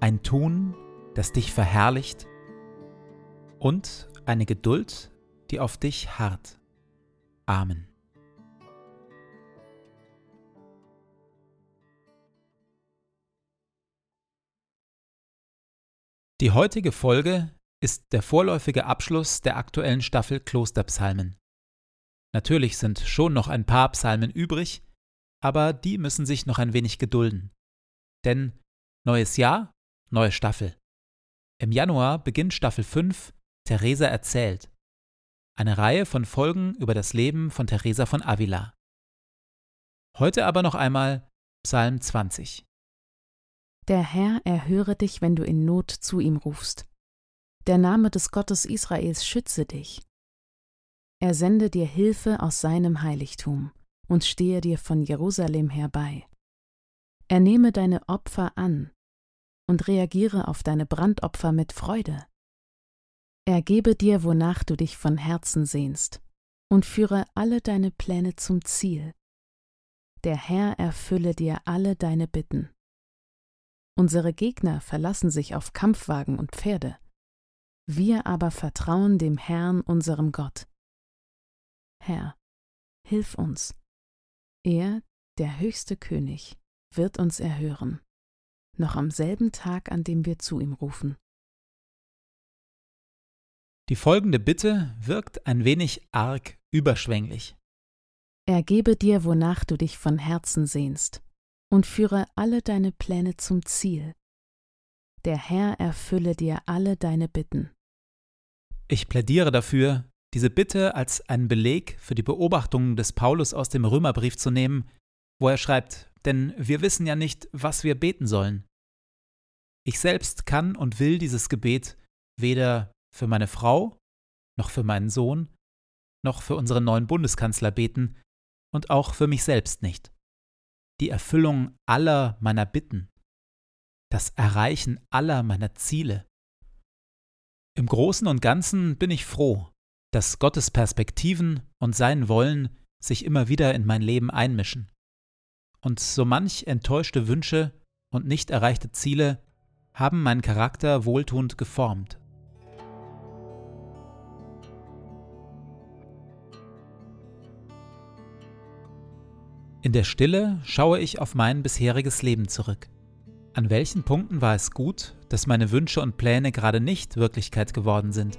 ein Tun, das dich verherrlicht und eine Geduld, die auf dich harrt. Amen. Die heutige Folge ist der vorläufige Abschluss der aktuellen Staffel Klosterpsalmen. Natürlich sind schon noch ein paar Psalmen übrig, aber die müssen sich noch ein wenig gedulden. Denn neues Jahr, Neue Staffel. Im Januar beginnt Staffel 5 Theresa erzählt. Eine Reihe von Folgen über das Leben von Theresa von Avila. Heute aber noch einmal Psalm 20. Der Herr erhöre dich, wenn du in Not zu ihm rufst. Der Name des Gottes Israels schütze dich. Er sende dir Hilfe aus seinem Heiligtum und stehe dir von Jerusalem herbei. Er nehme deine Opfer an und reagiere auf deine Brandopfer mit Freude. Er gebe dir, wonach du dich von Herzen sehnst, und führe alle deine Pläne zum Ziel. Der Herr erfülle dir alle deine Bitten. Unsere Gegner verlassen sich auf Kampfwagen und Pferde, wir aber vertrauen dem Herrn unserem Gott. Herr, hilf uns. Er, der höchste König, wird uns erhören noch am selben Tag, an dem wir zu ihm rufen. Die folgende Bitte wirkt ein wenig arg überschwänglich. Er gebe dir, wonach du dich von Herzen sehnst, und führe alle deine Pläne zum Ziel. Der Herr erfülle dir alle deine Bitten. Ich plädiere dafür, diese Bitte als einen Beleg für die Beobachtungen des Paulus aus dem Römerbrief zu nehmen, wo er schreibt, denn wir wissen ja nicht, was wir beten sollen. Ich selbst kann und will dieses Gebet weder für meine Frau, noch für meinen Sohn, noch für unseren neuen Bundeskanzler beten und auch für mich selbst nicht. Die Erfüllung aller meiner Bitten, das Erreichen aller meiner Ziele. Im Großen und Ganzen bin ich froh, dass Gottes Perspektiven und sein Wollen sich immer wieder in mein Leben einmischen und so manch enttäuschte Wünsche und nicht erreichte Ziele haben meinen Charakter wohltuend geformt. In der Stille schaue ich auf mein bisheriges Leben zurück. An welchen Punkten war es gut, dass meine Wünsche und Pläne gerade nicht Wirklichkeit geworden sind?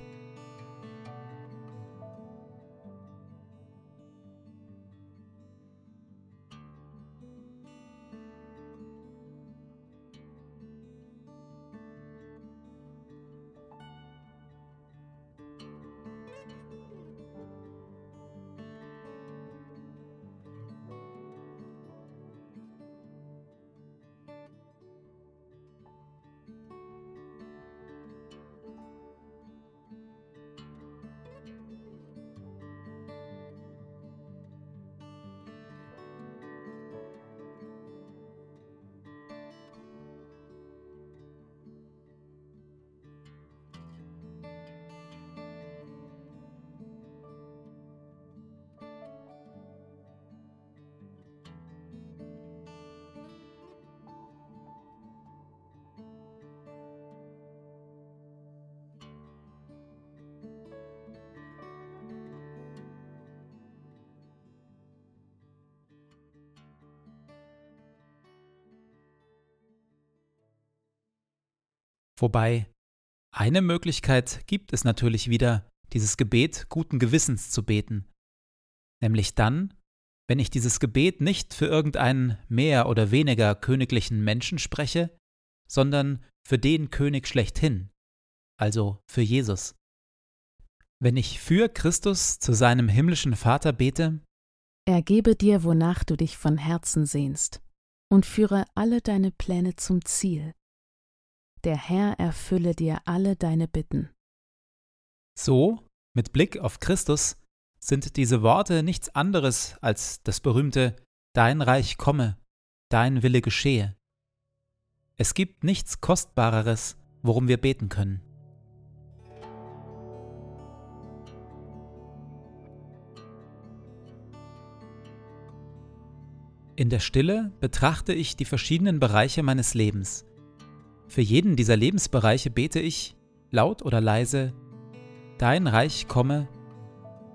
Wobei eine Möglichkeit gibt es natürlich wieder, dieses Gebet guten Gewissens zu beten, nämlich dann, wenn ich dieses Gebet nicht für irgendeinen mehr oder weniger königlichen Menschen spreche, sondern für den König schlechthin, also für Jesus. Wenn ich für Christus zu seinem himmlischen Vater bete, er gebe dir, wonach du dich von Herzen sehnst, und führe alle deine Pläne zum Ziel. Der Herr erfülle dir alle deine Bitten. So, mit Blick auf Christus, sind diese Worte nichts anderes als das berühmte Dein Reich komme, dein Wille geschehe. Es gibt nichts Kostbareres, worum wir beten können. In der Stille betrachte ich die verschiedenen Bereiche meines Lebens. Für jeden dieser Lebensbereiche bete ich, laut oder leise, Dein Reich komme,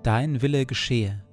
dein Wille geschehe.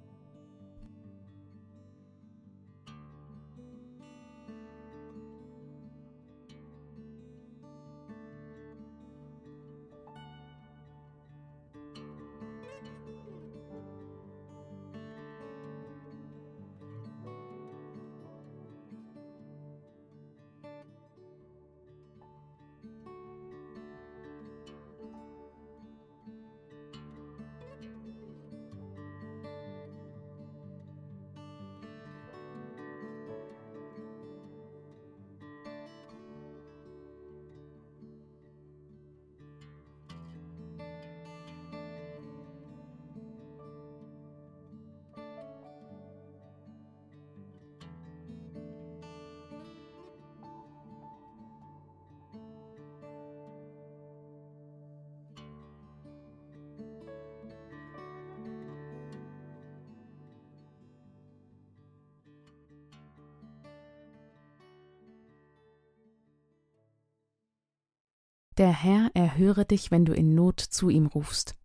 Der Herr erhöre dich, wenn du in Not zu ihm rufst.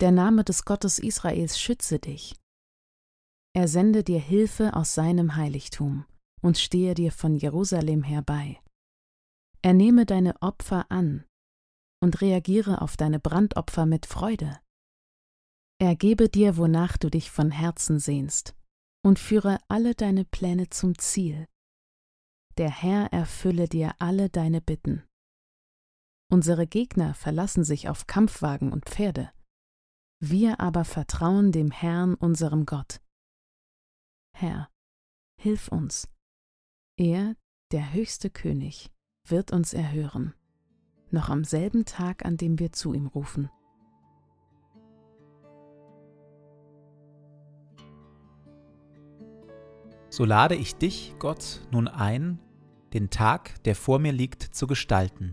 Der Name des Gottes Israels schütze dich. Er sende dir Hilfe aus seinem Heiligtum und stehe dir von Jerusalem herbei. Er nehme deine Opfer an und reagiere auf deine Brandopfer mit Freude. Er gebe dir, wonach du dich von Herzen sehnst, und führe alle deine Pläne zum Ziel. Der Herr erfülle dir alle deine Bitten. Unsere Gegner verlassen sich auf Kampfwagen und Pferde. Wir aber vertrauen dem Herrn, unserem Gott. Herr, hilf uns. Er, der höchste König, wird uns erhören, noch am selben Tag, an dem wir zu ihm rufen. So lade ich dich, Gott, nun ein, den Tag, der vor mir liegt, zu gestalten